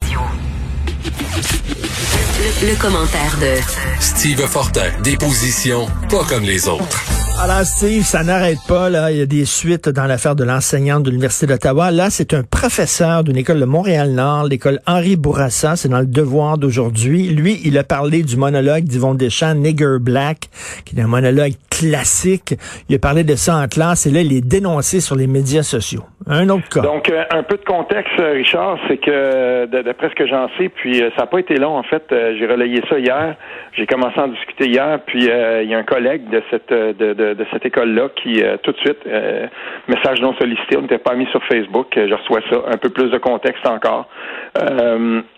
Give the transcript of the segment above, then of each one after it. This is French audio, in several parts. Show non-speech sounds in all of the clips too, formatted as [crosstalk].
Thank you. Le, le commentaire de Steve Fortin, des positions pas comme les autres. Alors, Steve, ça n'arrête pas, là. Il y a des suites dans l'affaire de l'enseignante de l'Université d'Ottawa. Là, c'est un professeur d'une école de Montréal-Nord, l'école Henri Bourassa. C'est dans le devoir d'aujourd'hui. Lui, il a parlé du monologue d'Yvon Deschamps, Nigger Black, qui est un monologue classique. Il a parlé de ça en classe et là, il est dénoncé sur les médias sociaux. Un autre cas. Donc, euh, un peu de contexte, euh, Richard, c'est que, euh, d'après ce que j'en sais, puis ça n'a pas été long, en fait. J'ai relayé ça hier. J'ai commencé à en discuter hier, puis il y a un collègue de cette de, de, de cette école-là qui, tout de suite, message non sollicité, on n'était pas mis sur Facebook. Je reçois ça, un peu plus de contexte encore.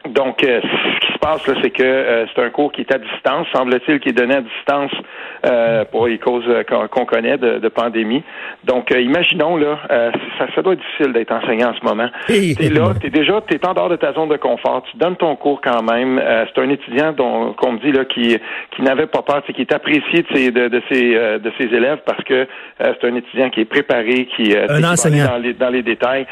donc, ce se passe, là, c'est que c'est un cours qui est à distance, semble-t-il, qui est donné à distance pour les causes qu'on connaît de, de, pandémie. Donc, imaginons, là, ça, ça doit difficile d'être enseignant en ce moment. T'es là, t'es déjà, t'es en dehors de ta zone de confort. Tu donnes ton cours quand même. Euh, c'est un étudiant dont qu'on me dit là qui qui n'avait pas peur, c'est qui est apprécié de ses de, de ses euh, de ses élèves parce que euh, c'est un étudiant qui est préparé, qui, un enseignant. dans les dans les détails.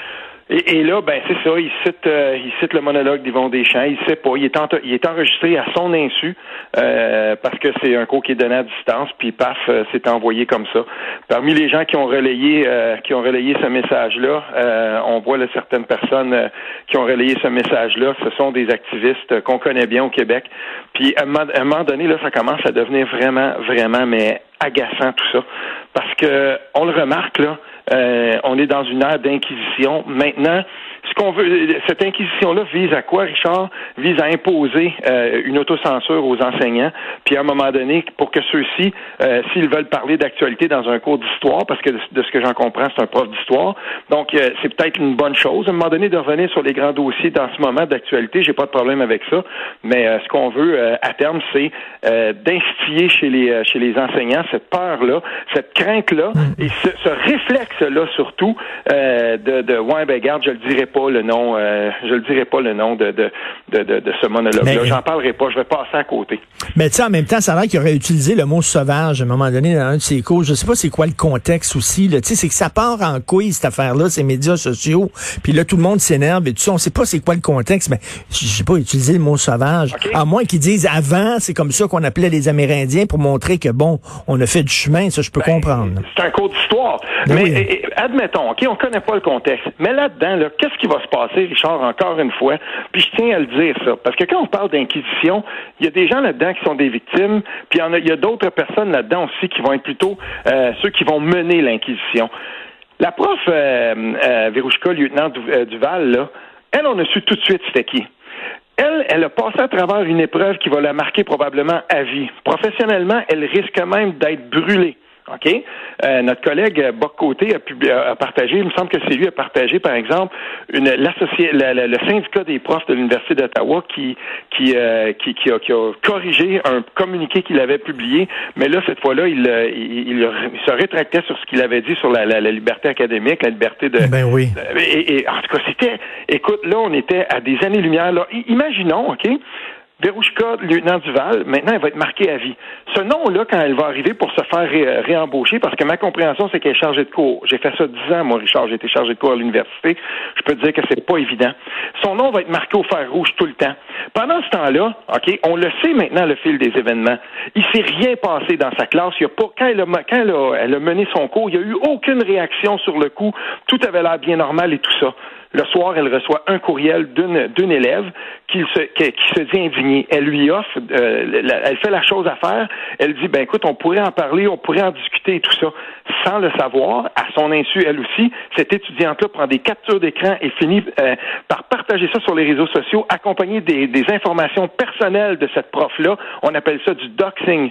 Et, et, là, ben c'est ça, il cite, euh, il cite le monologue d'Yvon Deschamps. Il sait pas, il est, il est enregistré à son insu euh, parce que c'est un cours qui est donné à distance. Puis paf, euh, c'est envoyé comme ça. Parmi les gens qui ont relayé, qui ont relayé ce message-là, on voit là, certaines personnes qui ont relayé ce message-là. Ce sont des activistes qu'on connaît bien au Québec. Puis à un moment donné, là, ça commence à devenir vraiment, vraiment, mais agaçant tout ça, parce que on le remarque là. Euh, on est dans une ère d'inquisition. Maintenant, ce qu'on veut, cette inquisition-là vise à quoi, Richard? Vise à imposer euh, une autocensure aux enseignants, puis à un moment donné, pour que ceux-ci, euh, s'ils veulent parler d'actualité dans un cours d'histoire, parce que de, ce que j'en comprends, c'est un prof d'histoire, donc euh, c'est peut-être une bonne chose, à un moment donné, de revenir sur les grands dossiers dans ce moment d'actualité, j'ai pas de problème avec ça, mais ce qu'on veut à terme, c'est d'instiller chez les chez les enseignants cette peur-là, cette crainte-là, mm. et ce, ce réflexe-là surtout de, de ouais, ben garde, je le dirai pas le nom, euh, je le dirai pas le nom de, de, de, de ce monologue-là. J'en parlerai pas, je vais passer à côté. Mais tu sais, en même temps, ça a l'air qu'il aurait utilisé le mot sauvage à un moment donné dans un de ses cours. Je sais pas c'est quoi le contexte aussi. Tu sais, c'est que ça part en couille, cette affaire-là, ces médias sociaux. Puis là, tout le monde s'énerve et tout ça. On sait pas c'est quoi le contexte, mais je sais pas, utiliser le mot sauvage. À moins qu'ils disent avant, c'est comme ça qu'on appelait les Amérindiens pour montrer que bon, on a fait du chemin, ça je peux ben, comprendre. C'est un cours d'histoire. Ben mais admettons, OK, on connaît pas le contexte. Mais là-dedans, là, qu'est-ce qui va se passer, Richard, encore une fois? Puis je tiens à le dire, ça. Parce que quand on parle d'inquisition, il y a des gens là-dedans qui sont des victimes, puis il y, a, d'autres personnes là-dedans aussi qui vont être plutôt euh, ceux qui vont mener l'inquisition. La prof euh, euh Verouchka, lieutenant euh, Duval, là, elle, on a su tout de suite c'était qui. Elle, elle a passé à travers une épreuve qui va la marquer probablement à vie. Professionnellement, elle risque même d'être brûlée. OK? Euh, notre collègue Boc Côté a, a, partagé, il me semble que c'est lui a partagé, par exemple, une, l'associé, le syndicat des profs de l'Université d'Ottawa qui, qui, euh, qui, qui, a, qui, a, corrigé un communiqué qu'il avait publié, mais là, cette fois-là, il, il, il, se rétractait sur ce qu'il avait dit sur la, la, liberté académique, la liberté de... Ben oui. et, et, en tout cas, c'était... Écoute, là, on était à des années-lumière. Imaginons, OK? Verouchka, lieutenant Duval, maintenant, elle va être marquée à vie. Ce nom-là, quand elle va arriver pour se faire réembaucher, parce que ma compréhension, c'est qu'elle est chargée de cours. J'ai fait ça dix ans, moi, Richard, j'ai été chargé de cours à l'université. Je peux te dire que c'est pas évident. Son nom va être marqué au fer rouge tout le temps. Pendant ce temps-là, OK, on le sait maintenant, le fil des événements. Il s'est rien passé dans sa classe. Il a pas, quand elle a, quand elle a, elle a mené son cours, il n'y a eu aucune réaction sur le coup. Tout avait l'air bien normal et tout ça. Le soir, elle reçoit un courriel d'une élève qui se, qui, se dit indignée. Elle lui offre, euh, elle fait la chose à faire. Elle dit, ben écoute, on pourrait en parler, on pourrait en discuter et tout ça. Sans le savoir, à son insu, elle aussi, cette étudiante-là prend des captures d'écran et finit euh, par partager ça sur les réseaux sociaux, accompagné des, des informations personnelles de cette prof-là. On appelle ça du doxing.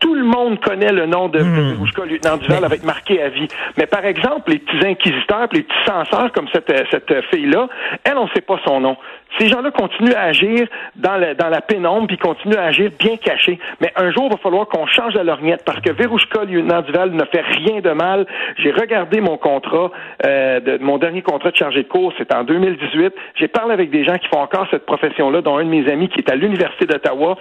tout le monde connaît le nom de mmh. lieutenant Duval, avec marqué à vie. Mais par exemple, les petits inquisiteurs, les petits censeurs comme cette, cette cette fille-là, elle, on ne sait pas son nom. Ces gens-là continuent à agir dans, la pénombre, puis continuent à agir bien cachés. Mais un jour, il va falloir qu'on change la lorgnette, parce que Verouchka, Duval, ne fait rien de mal. J'ai regardé mon contrat, euh, mon dernier contrat de chargé de cours, c'est en 2018. J'ai parlé avec des gens qui font encore cette profession-là, dont un de mes amis qui est à l'Université d'Ottawa.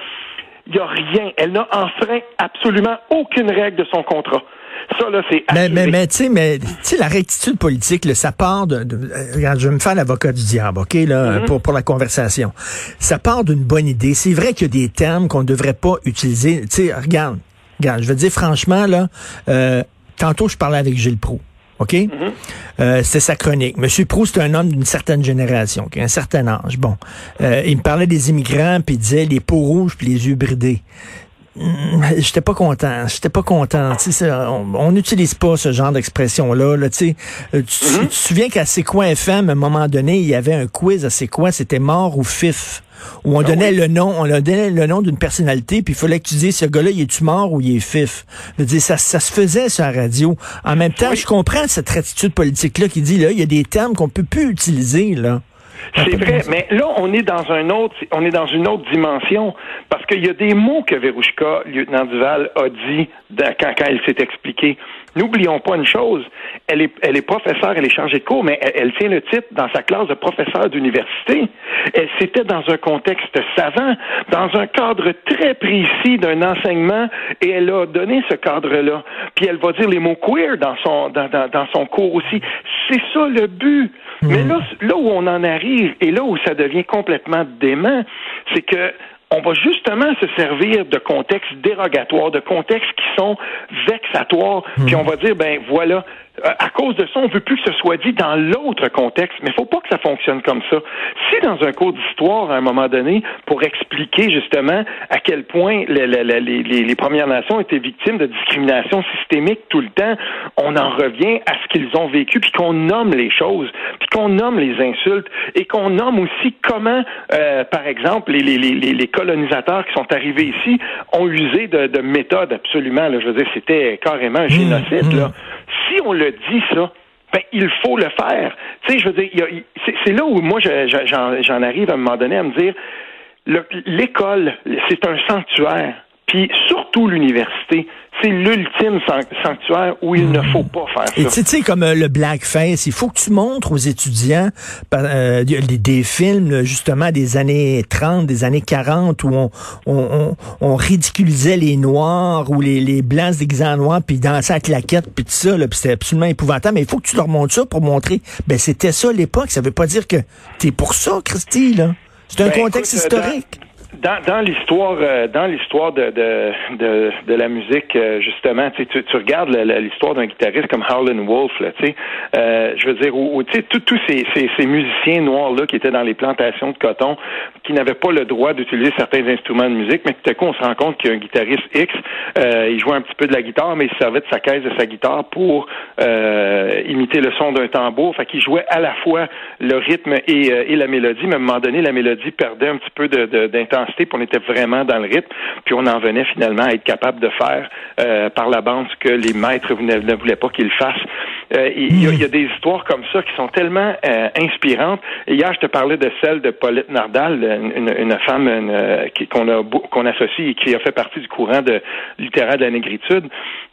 Il n'y a rien. Elle n'a enfreint absolument aucune règle de son contrat. Ça, là, c'est Mais, mais, mais tu sais, mais, la rectitude politique, ça part de, Regarde, je vais me faire l'avocat du diable, OK, là, mm-hmm. pour, pour la conversation. Ça part d'une bonne idée. C'est vrai qu'il y a des termes qu'on ne devrait pas utiliser. Tu sais, regarde, regarde, je veux dire franchement, là, euh, tantôt, je parlais avec Gilles Proux. OK? Mm-hmm. Euh, c'est sa chronique. Monsieur Proust, c'est un homme d'une certaine génération, qui a un certain âge. Bon. Euh, il me parlait des immigrants, puis il disait les peaux rouges puis les yeux bridés. Hmm, j'étais pas content. J'étais pas content. on n'utilise pas ce genre d'expression-là. Là, tu, euh, mm-hmm. tu, te souviens qu'à C'est quoi FM, à un moment donné, il y avait un quiz à C'est quoi? C'était mort ou fif? Où on ah donnait le nom, on donnait le nom d'une personnalité, puis il fallait que tu dises ce gars-là, il est-tu mort ou il est fif? Je veux dire, ça, ça se faisait sur la radio. En même temps, je comprends cette attitude politique-là qui dit là, il y a des termes qu'on peut plus utiliser là. C'est vrai, mais là, on est dans un autre, on est dans une autre dimension, parce qu'il y a des mots que Verouchka, lieutenant Duval, a dit quand, quand elle s'est expliquée. N'oublions pas une chose, elle est, elle est professeure, elle est chargée de cours, mais elle, tient le titre dans sa classe de professeur d'université. Elle c'était dans un contexte savant, dans un cadre très précis d'un enseignement, et elle a donné ce cadre-là. Puis elle va dire les mots queer dans son, dans, dans, dans son cours aussi. C'est ça le but. Mais hmm. là, là où on en arrive et là où ça devient complètement dément, c'est que on va justement se servir de contextes dérogatoires, de contextes qui sont vexatoires, puis hmm. on va dire, ben voilà, à cause de ça, on veut plus que ce soit dit dans l'autre contexte, mais il faut pas que ça fonctionne comme ça. Si dans un cours d'histoire, à un moment donné, pour expliquer justement à quel point les, les, Premières Nations étaient victimes de discrimination systémique tout le temps, on en revient à ce qu'ils ont vécu, puis qu'on nomme les choses, puis qu'on nomme les insultes, et qu'on nomme aussi comment, euh, par exemple, les, les, colonisateurs qui sont arrivés ici ont usé de, de méthodes absolument, là, je veux dire, c'était carrément un mmh, génocide, là. On le dit, ça, ben, il faut le faire. Tu sais, je veux dire, c'est là où moi, j'en arrive à un moment donné à me dire, l'école, c'est un sanctuaire. Puis surtout l'université, c'est l'ultime sanctuaire où il ne faut pas faire ça. Et tu sais, comme euh, le blackface, il faut que tu montres aux étudiants euh, des, films justement des années 30, des années 40 où on, on, on, ridiculisait les noirs ou les, les blancs se déguisant en noirs puis dansaient à claquette puis tout ça, puis c'était absolument épouvantable. Mais il faut que tu leur montres ça pour montrer, ben c'était ça l'époque. Ça veut pas dire que t'es pour ça, Christy, là. C'est un ben, contexte historique dans, dans l'histoire euh, dans l'histoire de, de, de, de, la musique euh, justement tu, tu regardes l'histoire d'un guitariste comme Howlin' Wolf là euh, je veux dire où, sais tous ces, ces, ces, musiciens noirs là qui étaient dans les plantations de coton qui n'avaient pas le droit d'utiliser certains instruments de musique mais tout à coup on se rend compte qu'il y a un guitariste X il jouait un petit peu de la guitare mais il servait de sa caisse de sa guitare pour imiter le son d'un tambour. Fait qu'il jouait à la fois le rythme et, et la mélodie mais à un moment donné la mélodie perdait un petit peu d'intensité puis on était vraiment dans le rythme, puis on en venait finalement à être capable de faire euh, par la bande ce que les maîtres ne, voulaient pas qu'ils fassent. Euh, il, y a, des histoires comme ça qui sont tellement euh, inspirantes. Hier, je te parlais de celle de Paulette Nardal, une, femme qu'on a qu'on associe et qui a fait partie du courant de littéraire de la négritude.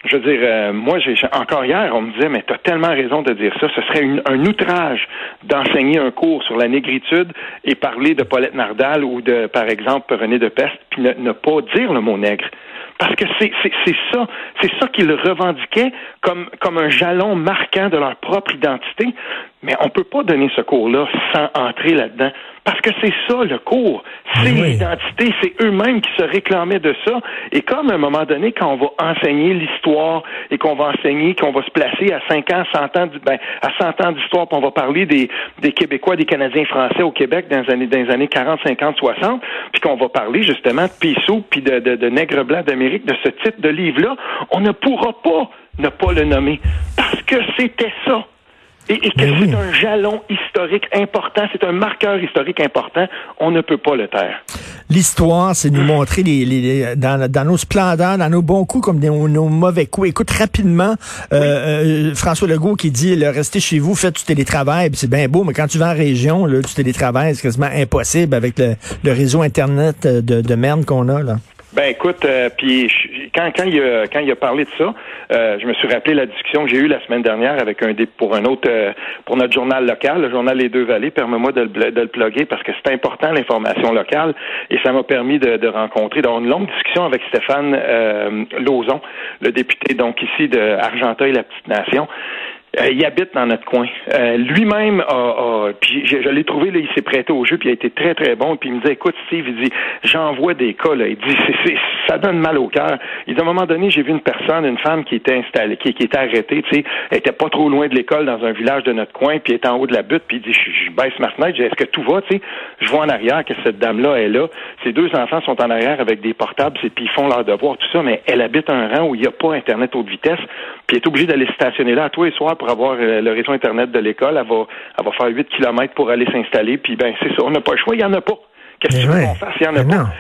Je veux dire, moi, j'ai encore hier, on me disait, mais tu as tellement raison de dire ça. Ce serait un outrage d'enseigner un cours sur la négritude et parler de Paulette Nardal ou de, par exemple, René de Peste, puis ne, pas dire le mot nègre. Parce que c'est ça, c'est ça qu'ils revendiquaient comme, comme un jalon marquant de leur propre identité. Mais on ne peut pas donner ce cours-là sans entrer là-dedans. Parce que c'est ça le cours. C'est l'identité. C'est eux-mêmes qui se réclamaient de ça. Et comme à un moment donné, quand on va enseigner l'histoire et qu'on va enseigner, qu'on va se placer à 5 ans, 100 ans, ben, à 100 ans d'histoire, puis on va parler des, des Québécois, des Canadiens français au Québec dans les années, dans les années 40, 50, 60, puis qu'on va parler justement de Pissou puis de, de, de Nègre Blanc d'Amérique, de ce type de livre-là, on ne pourra pas ne pas le nommer. Parce que c'était ça. Et, que ben c'est un jalon historique important, c'est un marqueur historique important, on ne peut pas le taire. l'histoire, c'est nous montrer les, les, dans, dans nos splendeurs, dans nos bons coups comme nos, nos mauvais coups. Écoute, rapidement, euh, euh, François Legault qui dit, là, restez chez vous, faites du télétravail, c'est bien beau, mais quand tu vas en région, là, du télétravail, c'est quasiment impossible avec le, le réseau Internet de, de merde qu'on a, là. Ben écoute, euh, puis quand quand il a quand il a parlé de ça, euh, je me suis rappelé la discussion que j'ai eue la semaine dernière avec un pour un autre euh, pour notre journal local, le journal Les Deux Vallées. Permets-moi de, de, le plugger parce que c'est important l'information locale et ça m'a permis de, de rencontrer dans une longue discussion avec Stéphane euh, Lauzon, le député donc ici de Argenteuil, la petite nation. Euh, il habite dans notre coin. Euh, lui-même a, a, puis je, l'ai trouvé là, il s'est prêté au jeu, puis il a été très très bon. Puis il me dit, écoute Steve, il dit, j'envoie des cas là. Il dit, c'est, ça donne mal au cœur. Il dit, à un moment donné, j'ai vu une personne, une femme qui était installée, qui, qui était arrêtée, tu sais, elle était pas trop loin de l'école dans un village de notre coin, puis elle était en haut de la butte, puis il dit, je, baisse ma fenêtre, je est-ce que tout va, tu sais, je vois en arrière que cette dame-là est là. Ses deux enfants sont en arrière avec des portables, puis ils font leur devoir, tout ça, mais elle habite un rang où il n'y a pas internet haute vitesse, puis elle est obligée d'aller stationner là tous les soirs pour avoir euh, le réseau Internet de l'école. Elle va, elle va faire 8 kilomètres pour aller s'installer. Puis, ben, c'est ça. On n'a pas le choix. Il n'y en a pas. Qu'est-ce qu'on fasse? Il n'y en a pas.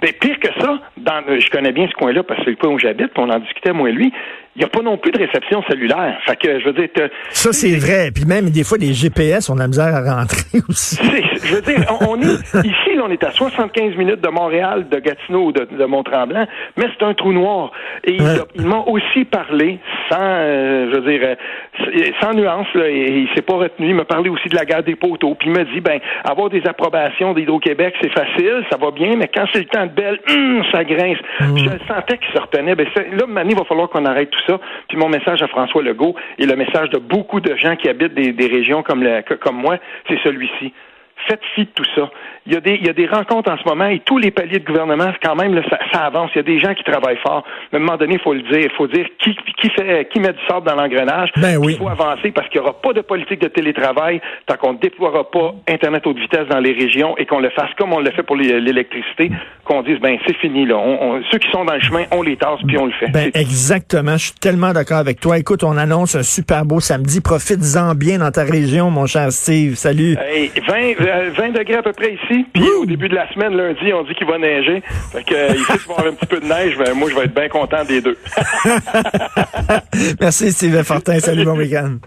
Ben, pire que ça, dans, je connais bien ce coin-là parce que c'est le coin où j'habite, puis on en discutait, moi et lui il n'y a pas non plus de réception cellulaire. Fait que, je veux dire... Ça, c'est vrai. Puis même, des fois, les GPS, on a la misère à rentrer [laughs] aussi. Je veux dire, on, est... Ici, là, on est à 75 minutes de Montréal, de Gatineau ou de, de Mont-Tremblant, mais c'est un trou noir. Et il, m'a aussi parlé, sans, euh, je veux dire, euh, sans nuance, là, et, il s'est pas retenu, il m'a parlé aussi de la gare des poteaux, puis il m'a dit, ben, avoir des approbations d'Hydro-Québec, c'est facile, ça va bien, mais quand c'est le temps de belle, hum, ça grince. Hum. je sentais qu'il se retenait. Ben, là, il va falloir qu'on arrête tout ça. Puis mon message à François Legault et le message de beaucoup de gens qui habitent des, régions comme, comme moi, c'est celui-ci faites fi de tout ça. Il y, a des, il y a des rencontres en ce moment et tous les paliers de gouvernement, quand même, ça, ça, avance. Il y a des gens qui travaillent fort. Mais à un moment donné, il faut le dire. Il faut dire qui, qui, fait, qui met du sable dans l'engrenage. Ben oui. Il faut avancer parce qu'il n'y aura pas de politique de télétravail tant qu'on ne déploiera pas Internet haute vitesse dans les régions et qu'on le fasse comme on le fait pour l'électricité, qu'on dise, ben c'est fini. Là. On, ceux qui sont dans le chemin, on les tasse puis on le fait. Ben, exactement. Je suis tellement d'accord avec toi. Écoute, on annonce un super beau samedi. Profites-en bien dans ta région, mon cher Steve. Salut. Hey, 20, 20 degrés à peu près ici. Puis au début de la semaine, lundi, on dit qu'il va neiger. Fait que euh, il va avoir un petit peu de neige. Moi, je vais être bien content des deux. [laughs] Merci, Steve Fortin. Salut, bon week-end.